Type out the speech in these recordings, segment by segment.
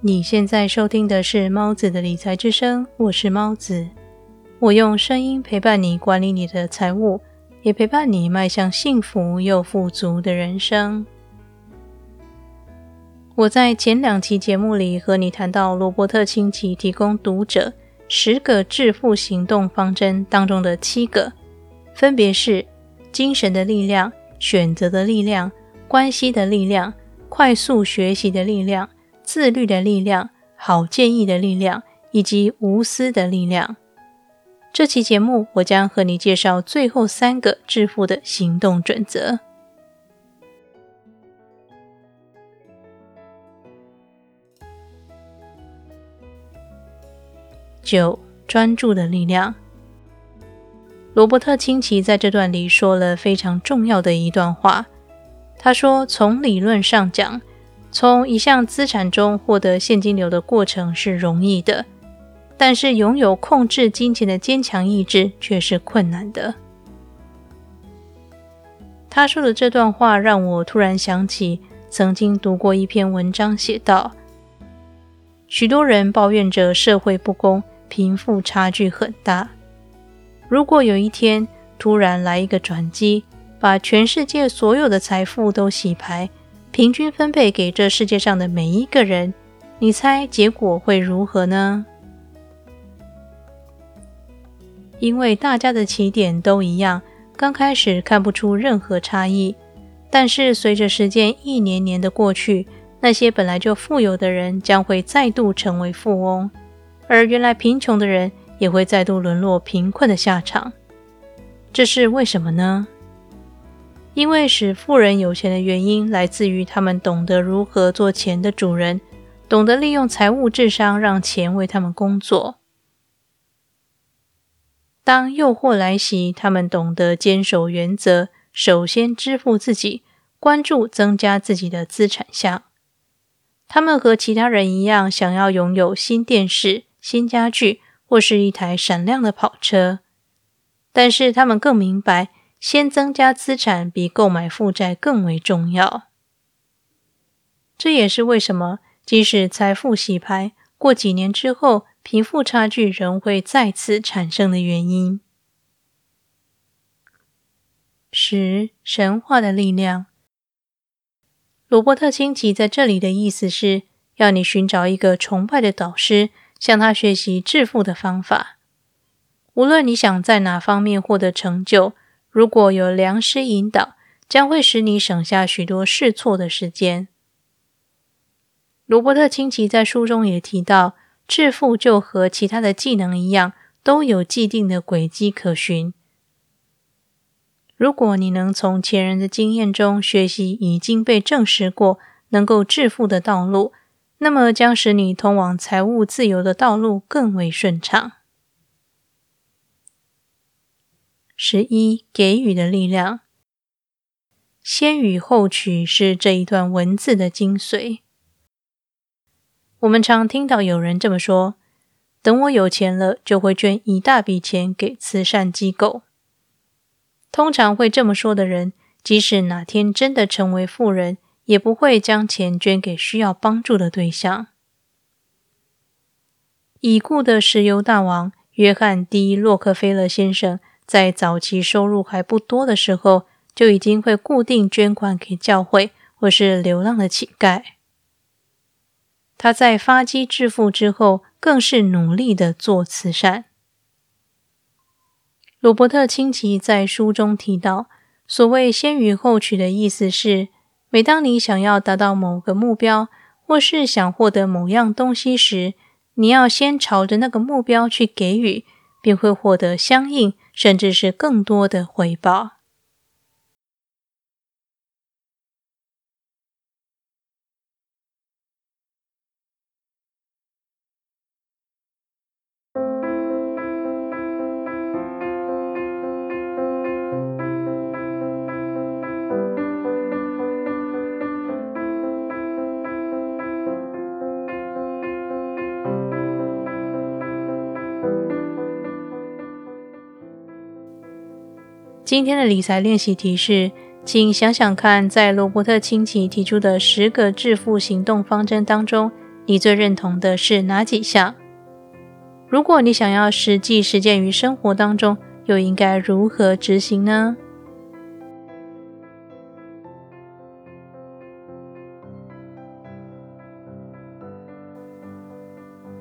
你现在收听的是猫子的理财之声，我是猫子。我用声音陪伴你管理你的财务，也陪伴你迈向幸福又富足的人生。我在前两期节目里和你谈到罗伯特清崎提供读者十个致富行动方针当中的七个，分别是精神的力量、选择的力量、关系的力量、快速学习的力量。自律的力量、好建议的力量以及无私的力量。这期节目，我将和你介绍最后三个致富的行动准则。九、专注的力量。罗伯特清崎在这段里说了非常重要的一段话。他说：“从理论上讲。”从一项资产中获得现金流的过程是容易的，但是拥有控制金钱的坚强意志却是困难的。他说的这段话让我突然想起曾经读过一篇文章，写道：许多人抱怨着社会不公，贫富差距很大。如果有一天突然来一个转机，把全世界所有的财富都洗牌。平均分配给这世界上的每一个人，你猜结果会如何呢？因为大家的起点都一样，刚开始看不出任何差异。但是随着时间一年年的过去，那些本来就富有的人将会再度成为富翁，而原来贫穷的人也会再度沦落贫困的下场。这是为什么呢？因为使富人有钱的原因，来自于他们懂得如何做钱的主人，懂得利用财务智商让钱为他们工作。当诱惑来袭，他们懂得坚守原则，首先支付自己，关注增加自己的资产项。他们和其他人一样，想要拥有新电视、新家具或是一台闪亮的跑车，但是他们更明白。先增加资产比购买负债更为重要。这也是为什么，即使财富洗牌，过几年之后，贫富差距仍会再次产生的原因。十神话的力量。罗伯特清崎在这里的意思是要你寻找一个崇拜的导师，向他学习致富的方法。无论你想在哪方面获得成就。如果有良师引导，将会使你省下许多试错的时间。罗伯特清崎在书中也提到，致富就和其他的技能一样，都有既定的轨迹可循。如果你能从前人的经验中学习已经被证实过能够致富的道路，那么将使你通往财务自由的道路更为顺畅。十一给予的力量，先予后取是这一段文字的精髓。我们常听到有人这么说：“等我有钱了，就会捐一大笔钱给慈善机构。”通常会这么说的人，即使哪天真的成为富人，也不会将钱捐给需要帮助的对象。已故的石油大王约翰 ·D· 洛克菲勒先生。在早期收入还不多的时候，就已经会固定捐款给教会或是流浪的乞丐。他在发迹致富之后，更是努力的做慈善。罗伯特清崎在书中提到，所谓“先予后取”的意思是，每当你想要达到某个目标，或是想获得某样东西时，你要先朝着那个目标去给予。便会获得相应甚至是更多的回报。今天的理财练习题是，请想想看，在罗伯特清崎提出的十个致富行动方针当中，你最认同的是哪几项？如果你想要实际实践于生活当中，又应该如何执行呢？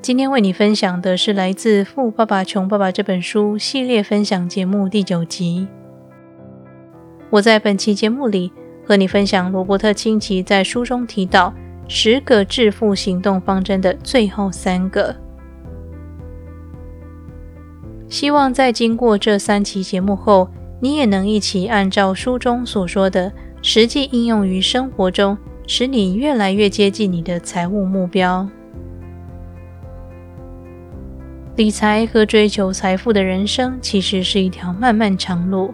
今天为你分享的是来自《富爸爸穷爸爸》这本书系列分享节目第九集。我在本期节目里和你分享罗伯特清崎在书中提到十个致富行动方针的最后三个。希望在经过这三期节目后，你也能一起按照书中所说的，实际应用于生活中，使你越来越接近你的财务目标。理财和追求财富的人生其实是一条漫漫长路，